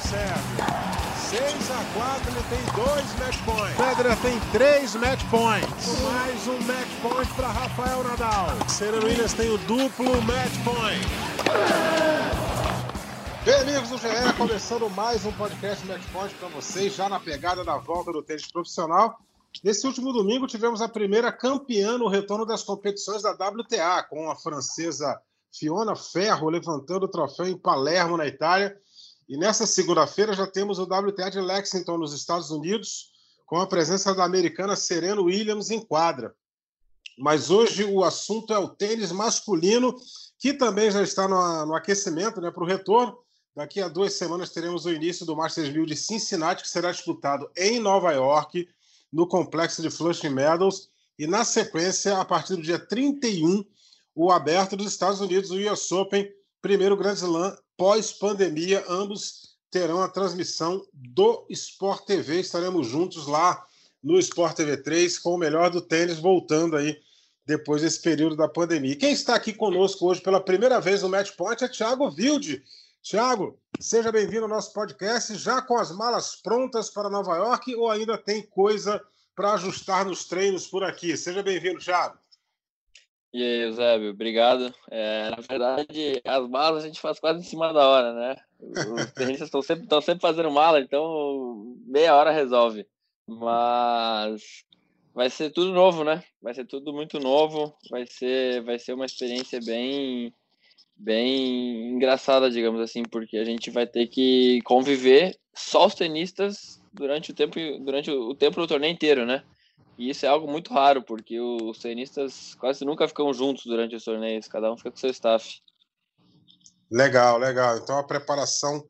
Sérgio. 6 a 4, ele tem dois match points. Federer tem três match points. Mais um match point para Rafael Nadal. Serena Williams tem o duplo match point. Bem, amigos do GE, começando mais um podcast Match Point para vocês, já na pegada da volta do tênis profissional. Nesse último domingo tivemos a primeira campeã no retorno das competições da WTA, com a francesa Fiona Ferro levantando o troféu em Palermo, na Itália. E nessa segunda-feira já temos o WTA de Lexington, nos Estados Unidos, com a presença da americana Serena Williams em quadra. Mas hoje o assunto é o tênis masculino, que também já está no, no aquecimento né, para o retorno. Daqui a duas semanas teremos o início do Masters 1000 de Cincinnati, que será disputado em Nova York, no complexo de Flushing Meadows. E na sequência, a partir do dia 31, o aberto dos Estados Unidos, o US Open, primeiro Grand Slam pós-pandemia. Ambos terão a transmissão do Sport TV. Estaremos juntos lá no Sport TV 3 com o melhor do tênis voltando aí depois desse período da pandemia. Quem está aqui conosco hoje pela primeira vez no Match Point é Thiago Wilde. Thiago, seja bem-vindo ao nosso podcast, já com as malas prontas para Nova York ou ainda tem coisa para ajustar nos treinos por aqui? Seja bem-vindo, Thiago. E aí, Eusébio, obrigado. É, na verdade, as malas a gente faz quase em cima da hora, né? Os tenistas estão sempre, sempre fazendo mala, então meia hora resolve. Mas vai ser tudo novo, né? Vai ser tudo muito novo, vai ser, vai ser uma experiência bem, bem engraçada, digamos assim, porque a gente vai ter que conviver só os tenistas durante o tempo, durante o tempo do torneio inteiro, né? E isso é algo muito raro, porque os tenistas quase nunca ficam juntos durante os torneios, cada um fica com seu staff. Legal, legal. Então a preparação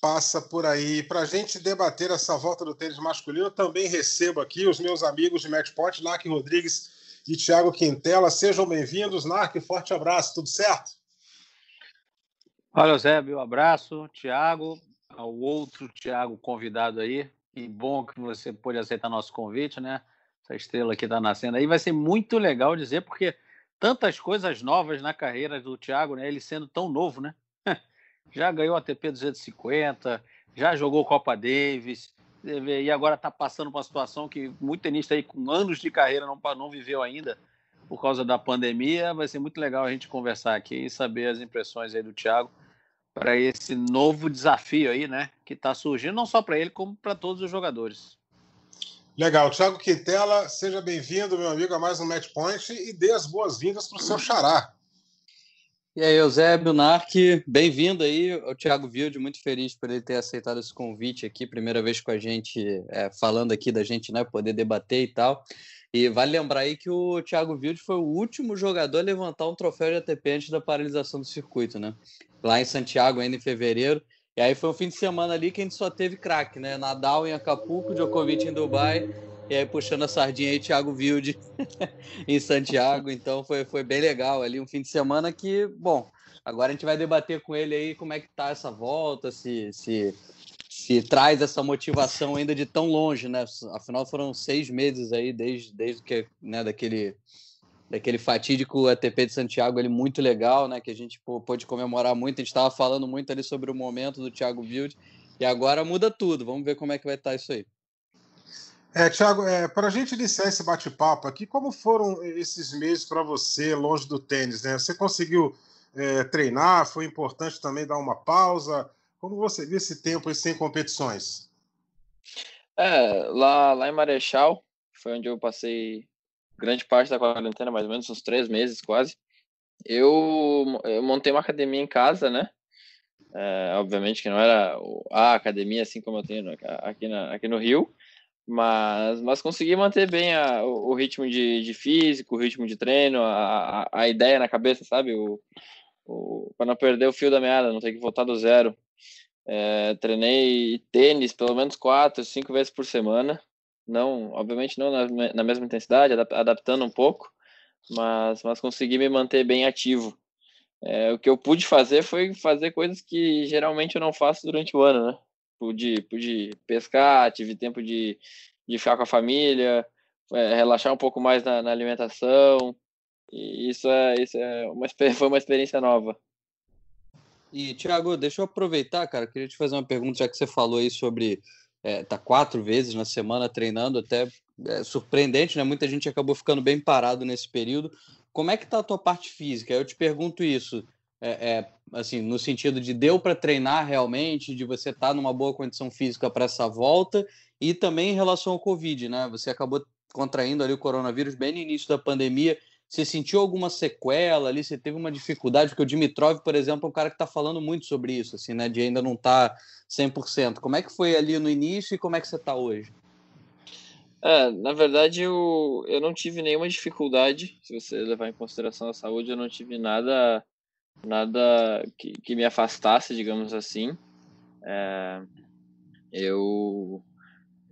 passa por aí. Para a gente debater essa volta do tênis masculino, eu também recebo aqui os meus amigos de Matchpoint, Nark Rodrigues e Thiago Quintela. Sejam bem-vindos. Nark, forte abraço, tudo certo? Olha, Zé, meu abraço. Thiago, ao outro Thiago convidado aí. Que bom que você pôde aceitar nosso convite, né? Essa estrela que está nascendo aí. Vai ser muito legal dizer, porque tantas coisas novas na carreira do Thiago, né? Ele sendo tão novo, né? Já ganhou a ATP 250, já jogou Copa Davis, e agora está passando por uma situação que muito tenista aí com anos de carreira não, não viveu ainda por causa da pandemia. Vai ser muito legal a gente conversar aqui e saber as impressões aí do Thiago para esse novo desafio aí, né? Que está surgindo, não só para ele, como para todos os jogadores. Legal. Tiago Quintela, seja bem-vindo, meu amigo, a mais um Match Point e dê as boas-vindas para o seu xará. E aí, Eusébio Narque, bem-vindo aí. O Thiago Wilde, muito feliz por ele ter aceitado esse convite aqui, primeira vez com a gente, é, falando aqui da gente, né, poder debater e tal. E vale lembrar aí que o Thiago Wilde foi o último jogador a levantar um troféu de ATP antes da paralisação do circuito, né? Lá em Santiago, ainda em fevereiro. E aí foi um fim de semana ali que a gente só teve craque, né? Nadal em Acapulco, Djokovic em Dubai, e aí puxando a sardinha aí, Thiago Wilde em Santiago. Então foi, foi bem legal ali, um fim de semana que, bom, agora a gente vai debater com ele aí como é que tá essa volta, se, se, se traz essa motivação ainda de tão longe, né? Afinal foram seis meses aí desde, desde que, né, daquele daquele fatídico ATP de Santiago, ele muito legal, né? Que a gente pôde comemorar muito. A gente estava falando muito ali sobre o momento do Thiago Wild e agora muda tudo. Vamos ver como é que vai estar tá isso aí. É, Thiago, é, para a gente iniciar esse bate-papo aqui, como foram esses meses para você longe do tênis? Né? Você conseguiu é, treinar? Foi importante também dar uma pausa? Como você viu esse tempo sem competições? É, lá, lá em Marechal, foi onde eu passei grande parte da quarentena, mais ou menos uns três meses quase, eu, eu montei uma academia em casa, né? É, obviamente que não era a academia assim como eu tenho aqui, na, aqui no Rio, mas, mas consegui manter bem a, o, o, ritmo de, de físico, o ritmo de treino, a, a, a ideia na cabeça, sabe? O, o, para não perder o fio da meada, não ter que voltar do zero. É, treinei tênis pelo menos quatro, cinco vezes por semana não, obviamente não na, na mesma intensidade, adaptando um pouco, mas, mas consegui me manter bem ativo. É, o que eu pude fazer foi fazer coisas que geralmente eu não faço durante o ano, né? Pude, pude pescar, tive tempo de, de ficar com a família, é, relaxar um pouco mais na, na, alimentação, e isso é, isso é uma, foi uma experiência nova. E, Thiago, deixa eu aproveitar, cara, queria te fazer uma pergunta, já que você falou aí sobre é, tá quatro vezes na semana treinando, até é, surpreendente, né? Muita gente acabou ficando bem parado nesse período. Como é que tá a tua parte física? Eu te pergunto isso, é, é assim, no sentido de deu para treinar realmente, de você estar tá numa boa condição física para essa volta, e também em relação ao Covid, né? Você acabou contraindo ali o coronavírus bem no início da pandemia. Você sentiu alguma sequela ali? Você teve uma dificuldade? Porque o Dimitrov, por exemplo, é um cara que está falando muito sobre isso, assim, né? De ainda não tá 100%. Como é que foi ali no início e como é que você está hoje? É, na verdade, eu, eu não tive nenhuma dificuldade. Se você levar em consideração a saúde, eu não tive nada nada que, que me afastasse, digamos assim. É, eu,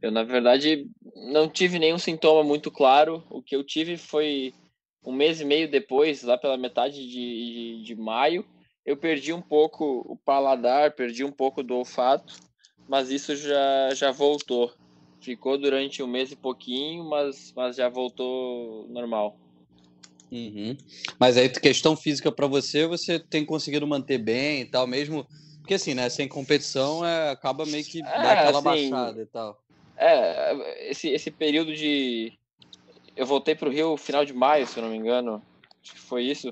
eu, na verdade, não tive nenhum sintoma muito claro. O que eu tive foi um mês e meio depois, lá pela metade de, de, de maio, eu perdi um pouco o paladar, perdi um pouco do olfato, mas isso já, já voltou. Ficou durante um mês e pouquinho, mas, mas já voltou normal. Uhum. Mas aí, questão física para você, você tem conseguido manter bem e tal, mesmo. Porque assim, né? Sem competição, é, acaba meio que é, dá aquela assim, baixada e tal. É, esse, esse período de, eu voltei para o Rio final de maio, se eu não me engano. Acho que foi isso.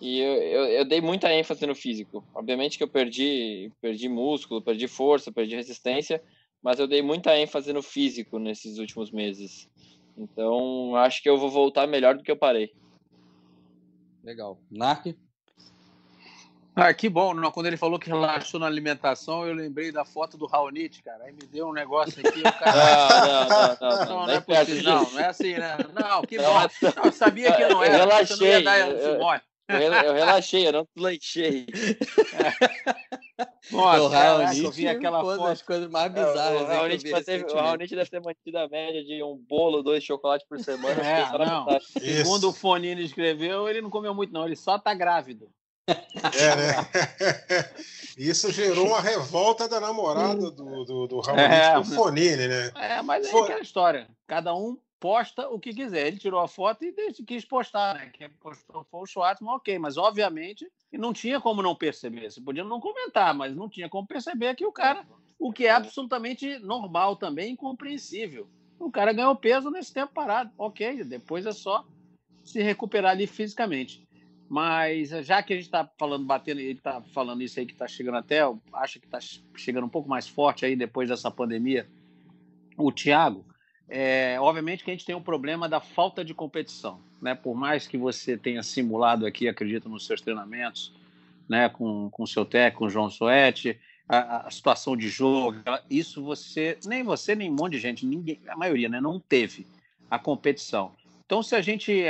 E eu, eu, eu, dei muita ênfase no físico. Obviamente que eu perdi, perdi músculo, perdi força, perdi resistência, mas eu dei muita ênfase no físico nesses últimos meses. Então, acho que eu vou voltar melhor do que eu parei. Legal. Narc? Ah, que bom. Não, quando ele falou que relaxou na alimentação, eu lembrei da foto do Raonite, cara. Aí me deu um negócio aqui. Cara... não, não, não, não, não, não, é possível. Não, não é assim, né? Não, que bom. Não, eu sabia que não era. Eu relaxei. Eu, eu, eu, relaxei, eu não lanchei. Nossa, o eu vi aquela foto. das coisas mais bizarras. É, o Raonite, o deve ter mantido a média de um bolo, dois chocolates por semana. É, não. Segundo o Fonini escreveu, ele não comeu muito, não. Ele só tá grávido. É, né? Isso gerou uma revolta da namorada do, do, do Ramonite é, com o Fonini, né? É, mas é aquela história. Cada um posta o que quiser. Ele tirou a foto e quis postar, né? Quem postou foi o Schwartzman, ok. Mas, obviamente, não tinha como não perceber. Você podia não comentar, mas não tinha como perceber que o cara... O que é absolutamente normal também, incompreensível. O cara ganhou peso nesse tempo parado. Ok, depois é só se recuperar ali fisicamente. Mas já que a gente está falando, batendo, ele está falando isso aí que está chegando até, acha que está chegando um pouco mais forte aí depois dessa pandemia, o Thiago, é, obviamente que a gente tem um problema da falta de competição, né? Por mais que você tenha simulado aqui, acredito, nos seus treinamentos, né? Com o seu técnico, com o João Soete, a, a, situação de jogo, isso você, nem você, nem um monte de gente, ninguém, a maioria, né? Não teve a competição. Então, se a gente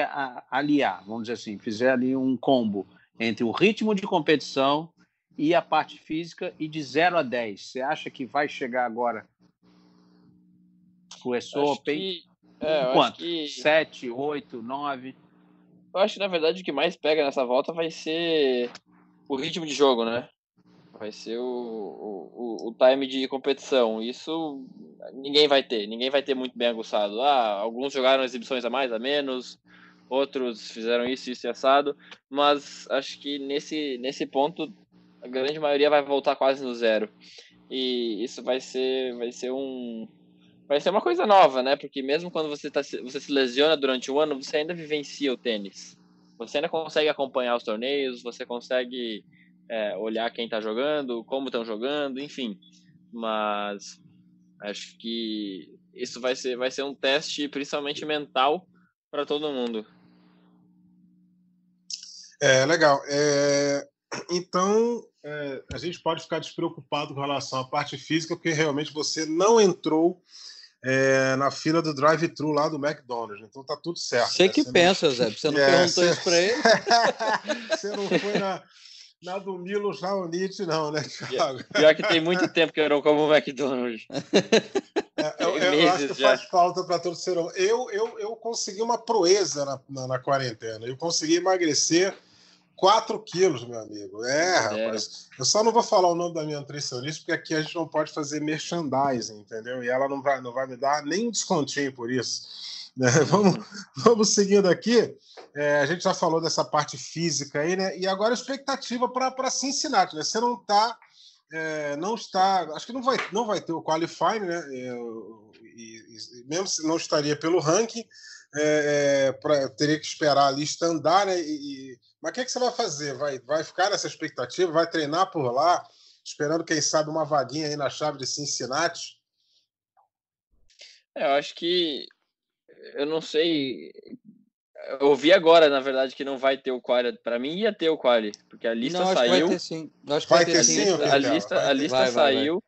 aliar, vamos dizer assim, fizer ali um combo entre o ritmo de competição e a parte física, e de 0 a 10, você acha que vai chegar agora o? Que, é, Quanto? Que... 7, 8, 9? Eu acho que, na verdade, o que mais pega nessa volta vai ser o ritmo de jogo, né? Vai ser o, o, o time de competição. Isso ninguém vai ter. Ninguém vai ter muito bem aguçado. Ah, alguns jogaram exibições a mais, a menos. Outros fizeram isso, isso e assado. Mas acho que nesse, nesse ponto a grande maioria vai voltar quase no zero. E isso vai ser, vai ser um, vai ser uma coisa nova, né? Porque mesmo quando você, tá, você se lesiona durante o ano, você ainda vivencia o tênis. Você ainda consegue acompanhar os torneios, você consegue é, olhar quem está jogando, como estão jogando, enfim. Mas acho que isso vai ser, vai ser um teste principalmente mental para todo mundo. É legal. É, então é, a gente pode ficar despreocupado com relação à parte física, porque realmente você não entrou é, na fila do drive-thru lá do McDonald's. Então tá tudo certo. Você né? que você pensa, não... Zé. Você não é, perguntou você... isso para ele? você não foi na, na do Milo Raonite, não, né, Thiago? Pior que tem muito tempo que eu não como McDonald's. É, eu, eu, acho que já. faz falta para todo ser humano. Eu, eu, eu consegui uma proeza na, na, na, quarentena. Eu consegui emagrecer 4 quilos, meu amigo. É, rapaz. É. Eu só não vou falar o nome da minha nutricionista, porque aqui a gente não pode fazer merchandising, entendeu? E ela não vai, não vai me dar nem descontinho por isso. Né? Vamos, vamos seguindo aqui. É, a gente já falou dessa parte física aí, né? E agora a expectativa para Cincinnati, né? Você não está. É, não está. Acho que não vai, não vai ter o qualifying, né? É, e, e, mesmo se não estaria pelo ranking, é, é pra, teria que esperar a lista andar, né? E, mas o que, é que você vai fazer? Vai, vai ficar nessa expectativa? Vai treinar por lá, esperando, quem sabe, uma vaguinha aí na chave de Cincinnati? É, eu acho que eu não sei. Eu ouvi agora, na verdade, que não vai ter o quali. Para mim ia ter o quali, porque a lista não, saiu. vai ter sim. Acho que vai, ter, sim. A lista, a lista vai, saiu.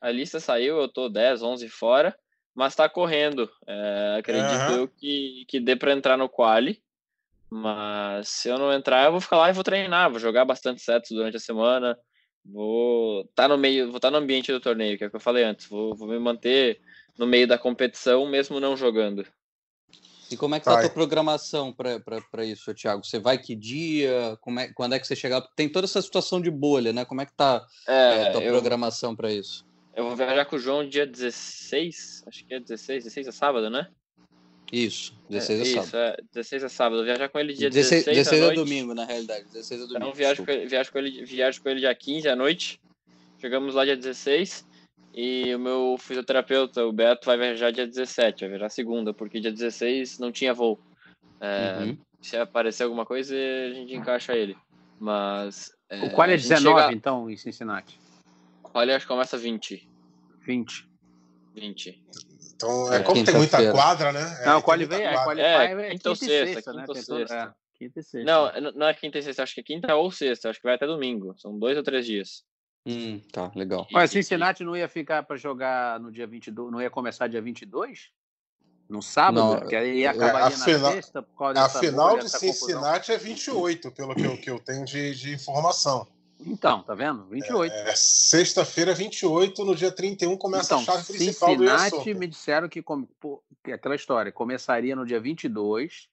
Vai, a lista saiu, eu tô 10, 11 fora, mas tá correndo. É, acredito uhum. eu que, que dê para entrar no quali. Mas se eu não entrar, eu vou ficar lá e vou treinar, vou jogar bastante sets durante a semana. Vou estar tá no meio, vou estar tá no ambiente do torneio, que é o que eu falei antes. Vou, vou me manter no meio da competição, mesmo não jogando. E como é que tá a tua programação para isso, Thiago? Você vai que dia? Como é, quando é que você chegar? Tem toda essa situação de bolha, né? Como é que tá é, a tua eu, programação para isso? Eu vou viajar com o João dia 16, acho que é 16, 16 é sábado, né? Isso, 16 é, é sábado. Isso, é, 16 é sábado. Eu viajar com ele dia 16, 16, 16 é domingo, na realidade. 16 é domingo. Então viajo com, ele, viajo, com ele, viajo com ele dia 15 à noite. Chegamos lá dia 16. E o meu fisioterapeuta, o Beto, vai viajar dia 17, vai viajar segunda, porque dia 16 não tinha voo. É, uhum. Se aparecer alguma coisa, a gente encaixa ele. Mas. É, o qual é 19, chega... então, em Cincinnati? O qual acho que começa 20. 20. 20. Então, é, como tem muita quadra, né? É, não, o qualify é, qualify é, é quinta ou sexta, sexta, né? quinta ou sexta. É, quinta e sexta. Não, não é quinta e sexta, acho que é quinta ou sexta, acho que vai até domingo. São dois ou três dias. Hum, tá, legal. Olha, Cincinnati não ia ficar para jogar no dia 22, não ia começar dia 22? No sábado? Não, porque aí ia acabar é, na final, sexta por causa A final de Cincinnati confusão. é 28, pelo que eu, que eu tenho de, de informação. Então, tá vendo? 28. É, é Sexta-feira, 28, no dia 31 começa então, a chave principal Cincinnati do Cincinnati me disseram que, pô, que aquela história começaria no dia 22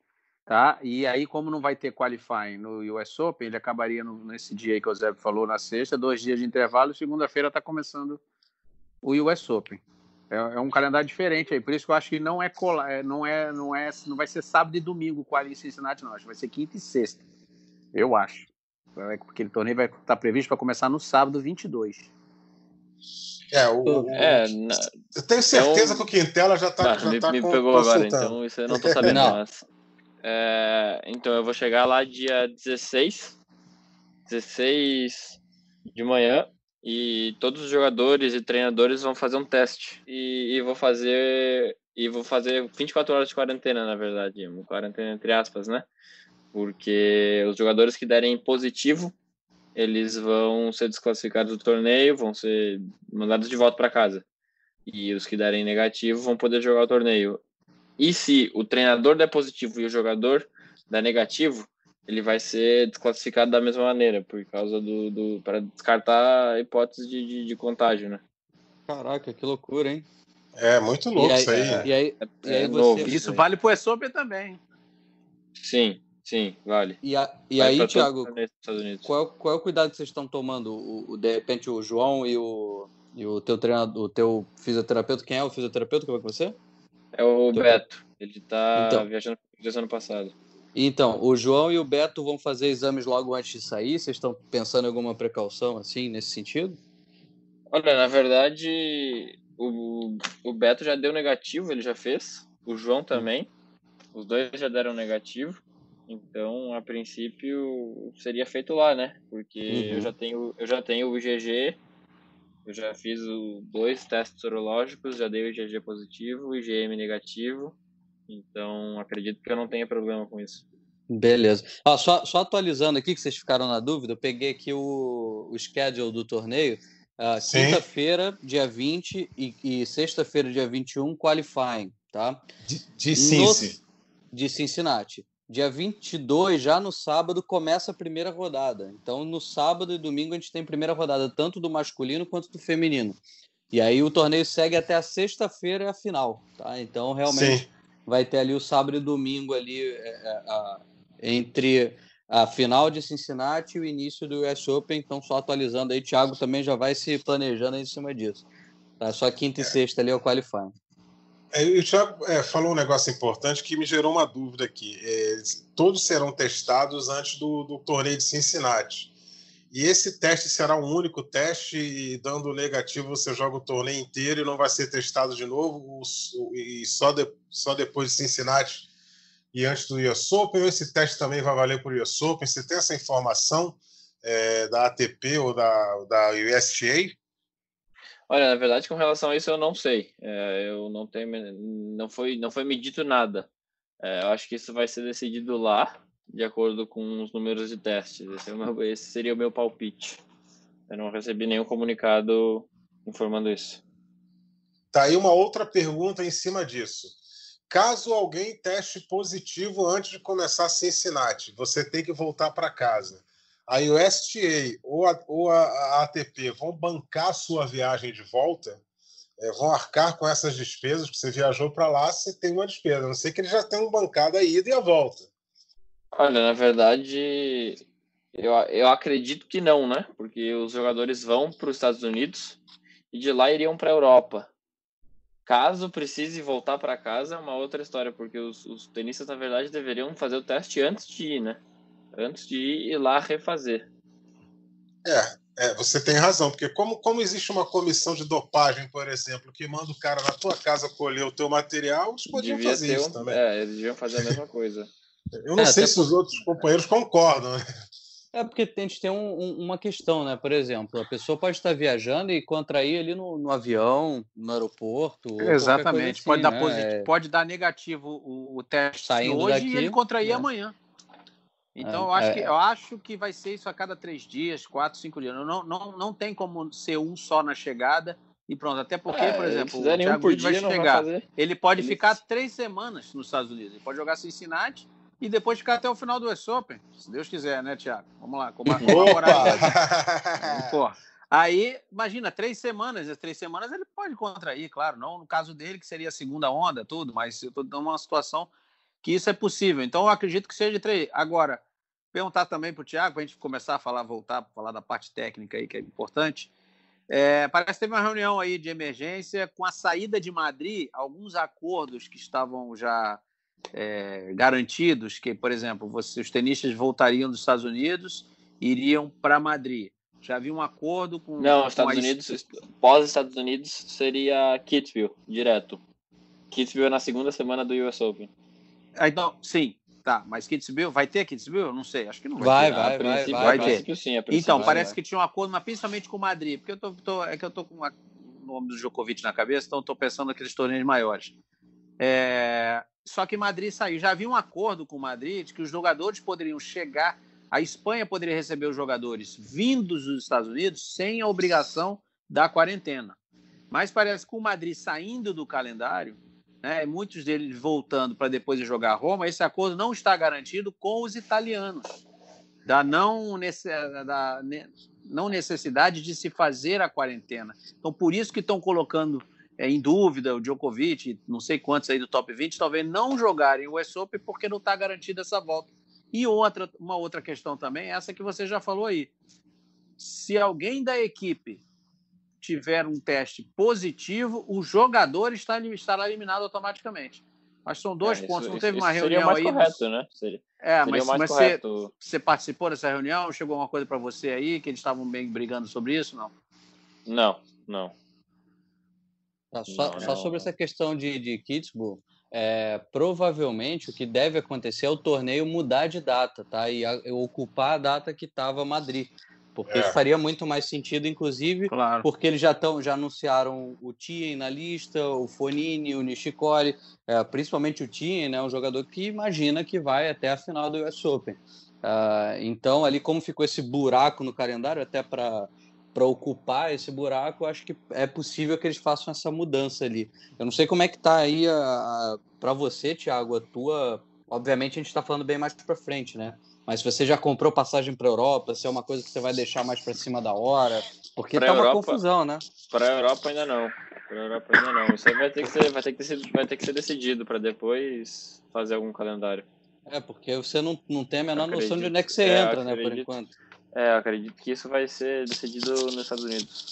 tá? E aí, como não vai ter qualifying no US Open, ele acabaria no, nesse dia aí que o Zé falou, na sexta, dois dias de intervalo, segunda-feira está começando o US Open. É, é, um calendário diferente aí, por isso que eu acho que não é, cola, é, não é, não é, não vai ser sábado e domingo qual em Cincinnati, não. Acho que vai ser quinta e sexta. Eu acho. É, porque o torneio vai estar tá previsto para começar no sábado 22. É, o, é, eu tenho certeza então... que o Quintela já está já me, tá me pegou agora, então isso eu não estou sabendo. não. É, então eu vou chegar lá dia 16, 16 de manhã e todos os jogadores e treinadores vão fazer um teste e, e vou fazer e vou fazer 24 horas de quarentena, na verdade, uma quarentena entre aspas, né? Porque os jogadores que derem positivo, eles vão ser desclassificados do torneio, vão ser mandados de volta para casa. E os que derem negativo vão poder jogar o torneio. E se o treinador der positivo e o jogador der negativo, ele vai ser desclassificado da mesma maneira, por causa do. do para descartar a hipótese de, de, de, contágio, né? Caraca, que loucura, hein? É, muito louco isso aí. E aí, é, e aí é você... Isso vale pro ESOP também. Sim, sim, vale. E, a, e aí, Thiago, qual, qual é o cuidado que vocês estão tomando? O, o, de repente o João e o, e o teu treinador, o teu fisioterapeuta, quem é o fisioterapeuta que vai com você? É o Beto. Ele tá então, viajando desde ano passado. Então, o João e o Beto vão fazer exames logo antes de sair? Vocês estão pensando em alguma precaução assim, nesse sentido? Olha, na verdade, o, o Beto já deu negativo, ele já fez. O João também. Os dois já deram negativo. Então, a princípio, seria feito lá, né? Porque uhum. eu já tenho eu já tenho o IgG eu já fiz o, dois testes sorológicos, já dei o IgG positivo, e IgM negativo, então acredito que eu não tenha problema com isso. Beleza. Ah, só, só atualizando aqui, que vocês ficaram na dúvida, eu peguei aqui o, o schedule do torneio. Uh, Quinta-feira, dia 20, e, e sexta-feira, dia 21, qualifying, tá? De, de Cincinnati. De Cincinnati. Dia 22, já no sábado, começa a primeira rodada. Então, no sábado e domingo, a gente tem primeira rodada, tanto do masculino quanto do feminino. E aí o torneio segue até a sexta-feira, a final. Tá? Então, realmente, Sim. vai ter ali o sábado e domingo ali é, é, a, entre a final de Cincinnati e o início do US Open. Então, só atualizando aí, Thiago também já vai se planejando em cima disso. Tá? Só quinta e sexta ali é o qualifying. É, o Thiago é, falou um negócio importante que me gerou uma dúvida aqui. É, todos serão testados antes do, do, torneio de Cincinnati. E esse teste será um único teste, e dando negativo você joga o torneio inteiro e não vai ser testado de novo, e só, de, só depois de Cincinnati e antes do US Open, esse teste também vai valer para o US Open? Você tem essa informação é, da ATP ou da, da USTA? Olha, na verdade, com relação a isso, eu não sei. É, eu não tenho, não foi, não foi medido nada. É, eu acho que isso vai ser decidido lá, de acordo com os números de testes. Esse, é meu, esse seria o meu palpite. Eu não recebi nenhum comunicado informando isso. Tá aí uma outra pergunta em cima disso. Caso alguém teste positivo antes de começar Cincinnati, você tem que voltar para casa a USTA ou a, ou a, ATP vão bancar sua viagem de volta, é, vão arcar com essas despesas, porque você viajou para lá, você tem uma despesa. A não sei que eles já tenham bancado a ida e a volta. Olha, na verdade, eu, eu acredito que não, né? Porque os jogadores vão para os Estados Unidos e de lá iriam para a Europa. Caso precise voltar para casa, é uma outra história, porque os, os tenistas, na verdade, deveriam fazer o teste antes de ir, né? Antes de ir lá refazer. É, é, você tem razão, porque como, como existe uma comissão de dopagem, por exemplo, que manda o cara na tua casa colher o teu material, eles podiam Devia fazer isso um, também. É, eles deviam fazer a mesma coisa. Eu não é, sei se os outros companheiros concordam. Né? É porque a gente tem um, um, uma questão, né? Por exemplo, a pessoa pode estar viajando e contrair ali no, no avião, no aeroporto. Exatamente. Assim, pode, né? dar positivo, pode dar negativo o, o teste Saindo hoje daqui, e ele contrair né? amanhã. Então, é, eu, acho é... que, eu acho que vai ser isso a cada três dias, quatro, cinco dias. Não, não, não tem como ser um só na chegada e pronto. Até porque, é, por exemplo, o Thiago um vai chegar. Vai ele pode ficar três semanas nos Estados Unidos. Ele pode jogar Cincinnati e depois ficar até o final do US Open, se Deus quiser, né, Thiago? Vamos lá, comemorar. Porra. Aí, imagina, três semanas, as três semanas ele pode contrair, claro, não no caso dele, que seria a segunda onda, tudo, mas eu estou dando uma situação que isso é possível. Então, eu acredito que seja três. Agora, perguntar também para o Tiago, para a gente começar a falar, voltar a falar da parte técnica aí, que é importante. É, parece que teve uma reunião aí de emergência com a saída de Madrid, alguns acordos que estavam já é, garantidos, que, por exemplo, você, os tenistas voltariam dos Estados Unidos iriam para Madrid. Já havia um acordo com. Não, com Estados a... Unidos, pós Estados Unidos seria Kitzbühel, direto. Kitzbühel é na segunda semana do US Open. Ah, então, sim, tá. Mas Kidsville, vai ter Kidsville? Não sei, acho que não vai, vai ter. Vai, vai, vai, vai, ter. Sim, então, vai, parece que tinha um acordo, mas principalmente com o Madrid, porque eu tô, tô é que eu tô com o nome do Djokovic na cabeça, então estou pensando naqueles torneios maiores. É... Só que Madrid saiu. Já havia um acordo com o Madrid de que os jogadores poderiam chegar, a Espanha poderia receber os jogadores vindos dos Estados Unidos sem a obrigação da quarentena. Mas parece que o Madrid saindo do calendário, né, muitos deles voltando para depois de jogar Roma, esse acordo não está garantido com os italianos, da não, da não necessidade de se fazer a quarentena. Então, por isso que estão colocando é, em dúvida o Djokovic, não sei quantos aí do top 20, talvez não jogarem o US porque não está garantida essa volta. E outra, uma outra questão também, essa que você já falou aí. Se alguém da equipe tiver um teste positivo, o jogador está, estará eliminado automaticamente. Mas são dois é, pontos. Isso, Não teve uma reunião aí. Correto, né? Seria, é, seria mas, mas você, você, participou dessa reunião? Chegou alguma coisa para você aí que eles estavam bem brigando sobre isso? Não. Não, não. Tá, só, não, só sobre essa questão de, de Kitzbühel, é, provavelmente o que deve acontecer é o torneio mudar de data, tá? E a, ocupar a data que estava Madrid. Porque é. faria muito mais sentido, inclusive, claro. porque eles já, tão, já anunciaram o Tien na lista, o Fonini, o Nishikori, é, principalmente o Tien, né, um jogador que imagina que vai até a final do US Open. Uh, então, ali como ficou esse buraco no calendário, até para para ocupar esse buraco, acho que é possível que eles façam essa mudança ali. Eu não sei como é que tá aí para você, Thiago, a tua. Obviamente a gente está falando bem mais para frente, né? Mas se você já comprou passagem para Europa, se é uma coisa que você vai deixar mais para cima da hora, porque pra tá Europa, uma confusão, né? Para Europa ainda não. Para Europa ainda não. Isso aí vai ter que ser, vai ter que ser, vai ter que ser decidido para depois fazer algum calendário. É, porque você não, não tem a menor acredito. noção de onde é que você é, entra, né, por enquanto. É, eu acredito que isso vai ser decidido nos Estados Unidos.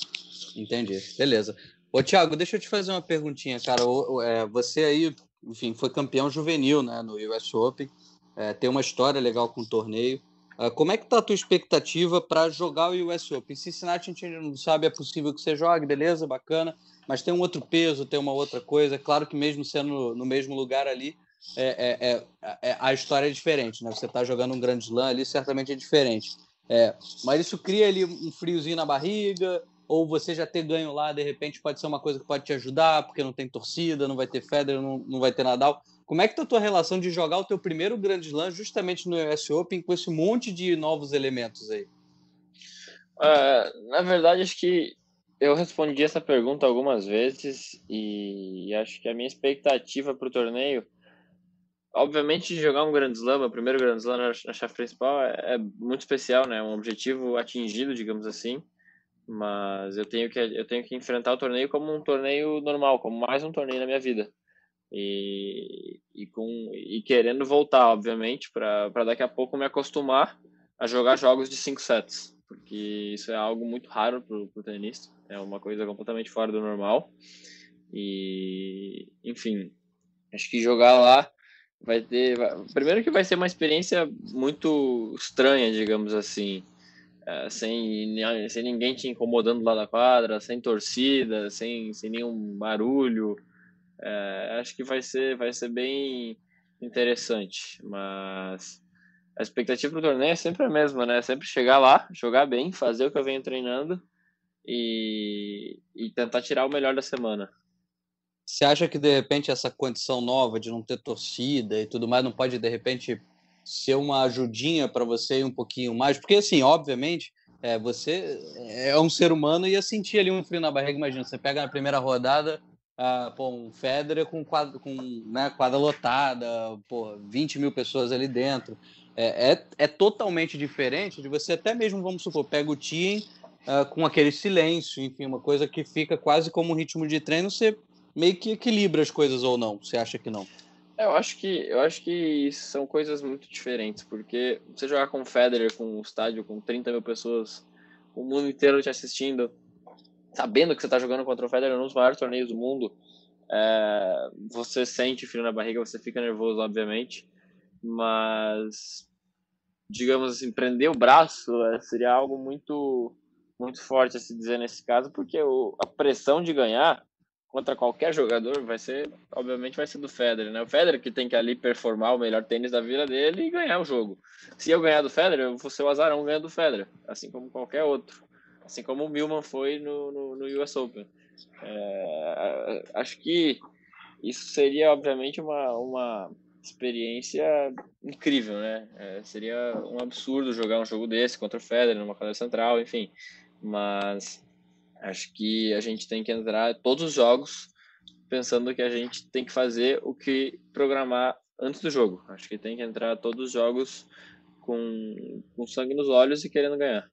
Entendi. Beleza. Ô, Thiago, deixa eu te fazer uma perguntinha, cara. É, você aí, enfim, foi campeão juvenil né, no US Open, é, tem uma história legal com o torneio. Uh, como é que tá a tua expectativa para jogar o US Open? Cincinnati a gente ainda não sabe, é possível que você jogue, beleza, bacana, mas tem um outro peso, tem uma outra coisa. É claro que mesmo sendo no mesmo lugar ali, é, é, é, a história é diferente, né? Você está jogando um grande slam ali, certamente é diferente. Mas isso cria ali um friozinho na barriga, ou você já ter ganho lá, de repente pode ser uma coisa que pode te ajudar, porque não tem torcida, não vai ter Federer, não, não vai ter Nadal. Como é que tá a tua relação de jogar o teu primeiro grande slam justamente no US Open com esse monte de novos elementos aí? Uh, na verdade, acho que eu respondi essa pergunta algumas vezes e acho que a minha expectativa para o torneio, obviamente, jogar um Grand Slam, o primeiro Grand Slam na, chave principal é, é, muito especial, né? Um objetivo atingido, digamos assim. Mas eu tenho que eu tenho que enfrentar o torneio como um torneio normal, como mais um torneio na minha vida e, e, com, e querendo voltar, obviamente, para daqui a pouco me acostumar a jogar jogos de 5 sets, porque isso é algo muito raro para o tenista, é uma coisa completamente fora do normal. E, enfim, acho que jogar lá vai ter. Primeiro, que vai ser uma experiência muito estranha, digamos assim. É, sem, sem ninguém te incomodando lá da quadra, sem torcida, sem, sem nenhum barulho. É, acho que vai ser, vai ser bem interessante, mas a expectativa para o torneio é sempre a mesma, né? Sempre chegar lá, jogar bem, fazer o que eu venho treinando e, e tentar tirar o melhor da semana. Você acha que de repente essa condição nova de não ter torcida e tudo mais não pode de repente ser uma ajudinha para você ir um pouquinho mais? Porque assim, obviamente, é, você é um ser humano e ia sentir ali um frio na barriga. Imagina, você pega na primeira rodada, uh, pô, um Federer com quadra, com, né, quadra lotada, pô, 20 mil pessoas ali dentro. É, é, é, totalmente diferente de você até mesmo, vamos supor, pega o Tien uh, com aquele silêncio, enfim, uma coisa que fica quase como um ritmo de treino, você meio que equilibra as coisas ou não? Você acha que não? É, eu acho que eu acho que são coisas muito diferentes, porque você jogar com o Federer, com um estádio com 30 mil pessoas, o mundo inteiro te assistindo, sabendo que você está jogando contra o Federer nos maiores torneios do mundo, é, você sente frio na barriga, você fica nervoso, obviamente, mas digamos assim, prender o braço é, seria algo muito muito forte a se dizer nesse caso, porque o, a pressão de ganhar contra qualquer jogador vai ser, obviamente, vai ser do Federer, né? O Federer que tem que ali performar o melhor tênis da vida dele e ganhar o jogo. Se eu ganhar do Federer, eu vou ser o azarão ganhando do Federer, assim como qualquer outro assim como o Milman foi no, no, no US Open. É, acho que isso seria, obviamente, uma, uma experiência incrível, né? É, seria um absurdo jogar um jogo desse contra o Federer numa quadra central, enfim. Mas acho que a gente tem que entrar todos os jogos pensando que a gente tem que fazer o que programar antes do jogo. Acho que tem que entrar todos os jogos com, com sangue nos olhos e querendo ganhar.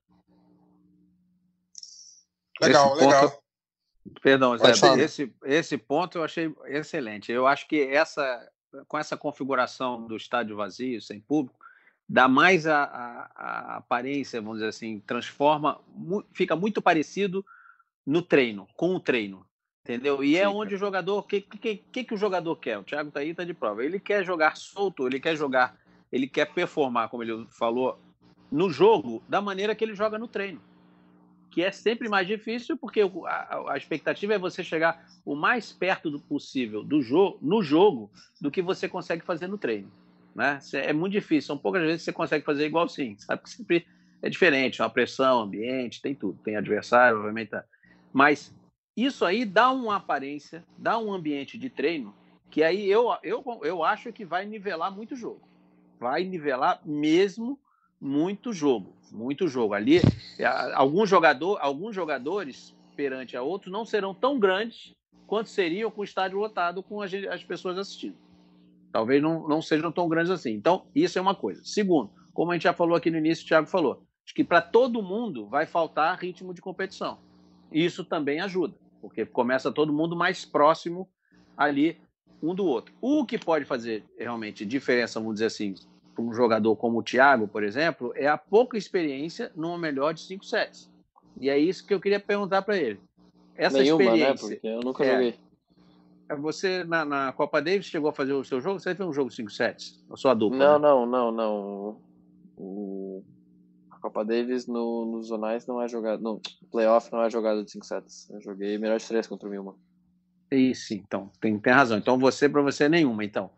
Legal, esse legal. Ponto, perdão, Zé, esse, esse ponto eu achei excelente. Eu acho que essa, com essa configuração do estádio vazio, sem público, dá mais a, a, a aparência, vamos dizer assim, transforma, fica muito parecido no treino, com o treino. Entendeu? E é onde o jogador. O que, que, que, que o jogador quer? O Thiago tá aí, tá de prova. Ele quer jogar solto, ele quer jogar, ele quer performar, como ele falou, no jogo da maneira que ele joga no treino que é sempre mais difícil, porque a, a, expectativa é você chegar o mais perto do possível do jogo, no jogo do que você consegue fazer no treino. Né? É muito difícil, são poucas vezes que você consegue fazer igual sim, sabe que sempre é diferente, uma pressão, ambiente, tem tudo, tem adversário, obviamente. Tá. Mas isso aí dá uma aparência, dá um ambiente de treino que aí eu, eu, eu acho que vai nivelar muito o jogo. Vai nivelar mesmo muito jogo, muito jogo. Ali, alguns, jogador, alguns jogadores perante a outros não serão tão grandes quanto seriam com o estádio lotado com as, as pessoas assistindo. Talvez não, não sejam tão grandes assim. Então, isso é uma coisa. Segundo, como a gente já falou aqui no início, o Thiago falou, que para todo mundo vai faltar ritmo de competição. Isso também ajuda, porque começa todo mundo mais próximo ali um do outro. O que pode fazer realmente diferença, vamos dizer assim, para um jogador como o Thiago, por exemplo, é a pouca experiência numa melhor de cinco sets. E é isso que eu queria perguntar para ele. essa Nenhuma, né? experiência. Porque eu nunca É. joguei. É, Você, na, na Copa Davis, chegou a fazer o seu jogo? Você fez um jogo 5 sets? A sua dupla? Não, né? não, não, não. O... A Copa Davis no, nos zonais não é jogado. No playoff não é jogado de 5 sets. Eu joguei melhor de 3 contra o Milman. Isso, então, tem, tem razão. Então, você, para você, nenhuma, então.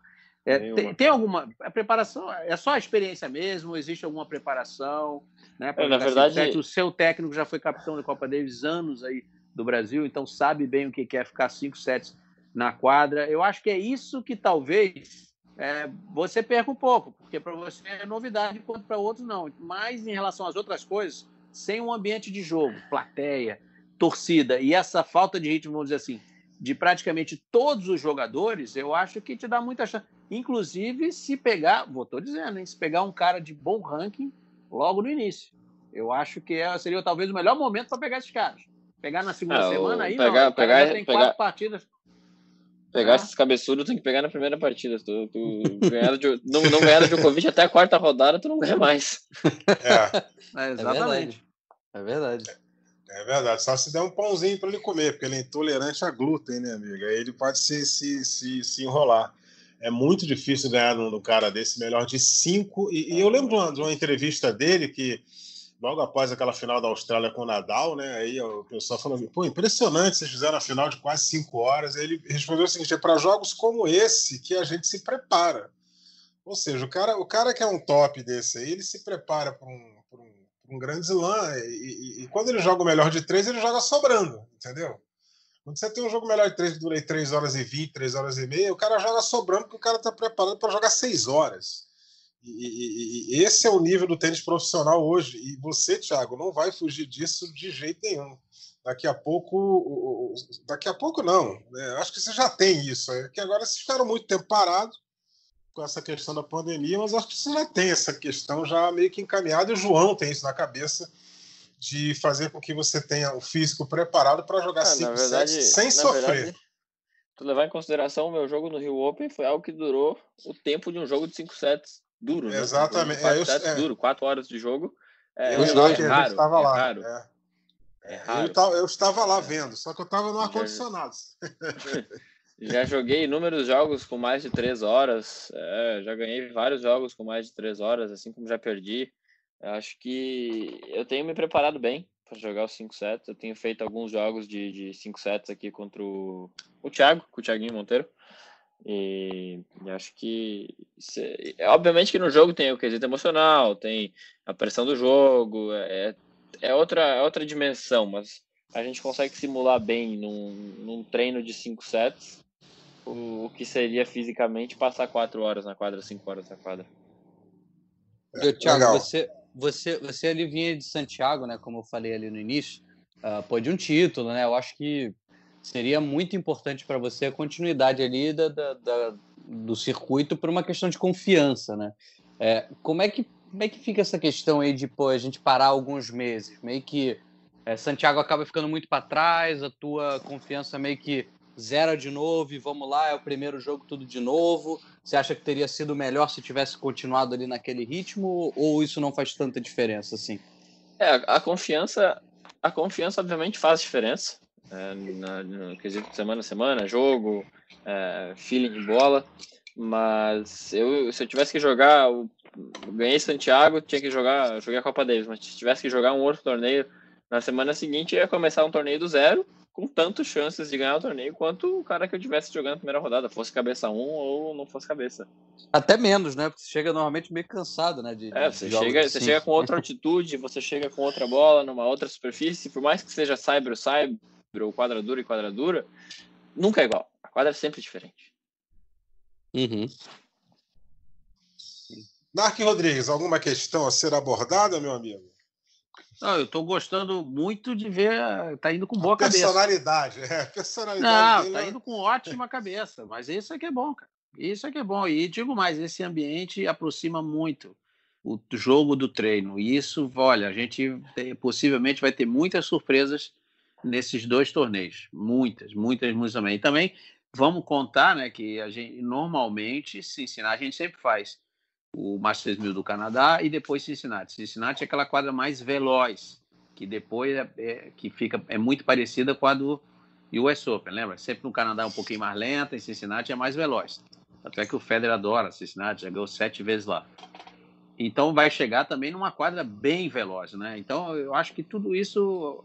É, tem, tem alguma. A preparação é só a experiência mesmo? Existe alguma preparação? Né, É, na jogar verdade- 5 sets? O seu técnico já foi capitão da Copa Davis anos aí do Brasil, então sabe bem o que é ficar 5 sets na quadra. Eu acho que é isso que talvez é, você perca um pouco, porque para você é novidade, enquanto para outros não. Mas em relação às outras coisas, sem um ambiente de jogo, plateia, torcida e essa falta de ritmo, vamos dizer assim, de praticamente todos os jogadores, eu acho que te dá muita chance. Inclusive, se pegar, vou tô dizendo, hein, se pegar um cara de bom ranking logo no início. Eu acho que é- seria talvez o melhor momento para pegar esses caras. Pegar na segunda o- semana aí, pegar- não. Pegar- tem pegar- quatro partidas. Pegar Ah. esses cabeçudos tem que pegar na primeira partida. Tu, tu ganhar do- não, não ganhar do Djokovic até a quarta rodada, tu não ganha mais. É, É, É exatamente. verdade. É verdade. é verdade. Só se der um pãozinho para ele comer, porque ele é intolerante a glúten, né, amigo? Aí ele pode se, se, se, se enrolar. É muito difícil ganhar num, num cara desse, melhor de cinco. E, e eu lembro de uma, de uma entrevista dele que, logo após aquela final da Austrália com o Nadal, né? Aí o pessoal falou: pô, impressionante, vocês fizeram a final de quase cinco horas. Aí ele respondeu o seguinte: é para jogos como esse que a gente se prepara. Ou seja, o cara, o cara que é um top desse aí, ele se prepara para um, pra um, pra um grande slam. E, e- e quando ele joga o melhor de três, ele joga sobrando, entendeu? Quando você tem um jogo melhor de três que dura aí 3 horas e 20, 3 horas e meia, o cara joga sobrando porque o cara está preparado para jogar 6 horas. E, e- e- esse é o nível do tênis profissional hoje. E você, Thiago, não vai fugir disso de jeito nenhum. Daqui a pouco, daqui a pouco não. né? Acho que você já tem isso. É que agora vocês ficaram muito tempo parados com essa questão da pandemia, mas acho que você já tem essa questão já meio que encaminhada. E o João tem isso na cabeça de fazer com que você tenha o físico preparado para jogar Ah, cinco na verdade, sets sem sofrer. verdade, tu levar em consideração o meu jogo no Rio Open foi algo que durou o tempo de um jogo de 5 sets duro, né? Exatamente. Quatro É, eu- sets é. duro, 4 horas de jogo. É, Eu é raro, estava é lá. raro, é. é Eu, eu estava lá vendo, só que eu estava no ar-condicionado. Já joguei inúmeros jogos com mais de três horas. é, já ganhei vários jogos com mais de três horas, assim como já perdi. Eu acho que eu tenho me preparado bem para jogar os cinco sets. Eu tenho feito alguns jogos de, de cinco sets aqui contra o, o Thiago, com o Thiaguinho Monteiro. E, e acho que se- é, obviamente que no jogo tem o quesito emocional, tem a pressão do jogo, é, é outra é outra dimensão, mas a gente consegue simular bem num, num treino de cinco sets o, o que seria fisicamente passar quatro horas na quadra, cinco horas na quadra. Eu, Thiago, você, você, você ali vinha de Santiago, né? Como eu falei ali no início, ah, pô, de um título, né? Eu acho que seria muito importante para você a continuidade ali da, da- da- do circuito por uma questão de confiança, né? É, como, é que, como é que fica essa questão aí de pô, a gente parar alguns meses? Meio que é, Santiago acaba ficando muito para trás, a tua confiança meio que zera de novo e vamos lá, é o primeiro jogo tudo de novo. Você acha que teria sido melhor se tivesse continuado ali naquele ritmo ou isso não faz tanta diferença assim? É, a, confiança, a confiança obviamente faz diferença é, na- no quesito semana a semana, jogo, é, feeling de bola, mas eu, se eu tivesse que jogar, o- ganhei Santiago, tinha que jogar, eu joguei a Copa Davis, mas se tivesse que jogar um outro torneio na semana seguinte, ia começar um torneio do zero, com tantas chances de ganhar o torneio quanto o cara que eu tivesse jogando na primeira rodada, fosse cabeça 1 ou não fosse cabeça. Até menos, né? Porque você chega normalmente meio cansado, né? De, É, você chega, você assim. chega com outra altitude, você chega com outra bola, numa outra superfície, por mais que seja cyber, cyber, ou quadradura e quadradura, nunca é igual. A quadra é sempre diferente. Uhum. Narc Rodrigues, alguma questão a ser abordada, meu amigo? Não, eu estou gostando muito de ver. Tá indo com boa cabeça. Personalidade, é, personalidade Não, tá é- indo com ótima cabeça. Mas isso é que é bom, cara. Isso é que é bom. E digo mais, esse ambiente aproxima muito o jogo do treino. E isso, olha, a gente tem- possivelmente vai ter muitas surpresas nesses dois torneios. Muitas, muitas, muitas também. E também vamos contar, né, que a gente normalmente Cincinnati a gente sempre faz o Masters 1000 do Canadá e depois Cincinnati. Cincinnati é aquela quadra mais veloz que depois é, é, que fica é muito parecida com a do US Open, lembra? Sempre no Canadá é um pouquinho mais lenta, em Cincinnati é mais veloz. Até que o Federer adora Cincinnati, já ganhou sete vezes lá. Então vai chegar também numa quadra bem veloz, né? Então eu acho que tudo isso,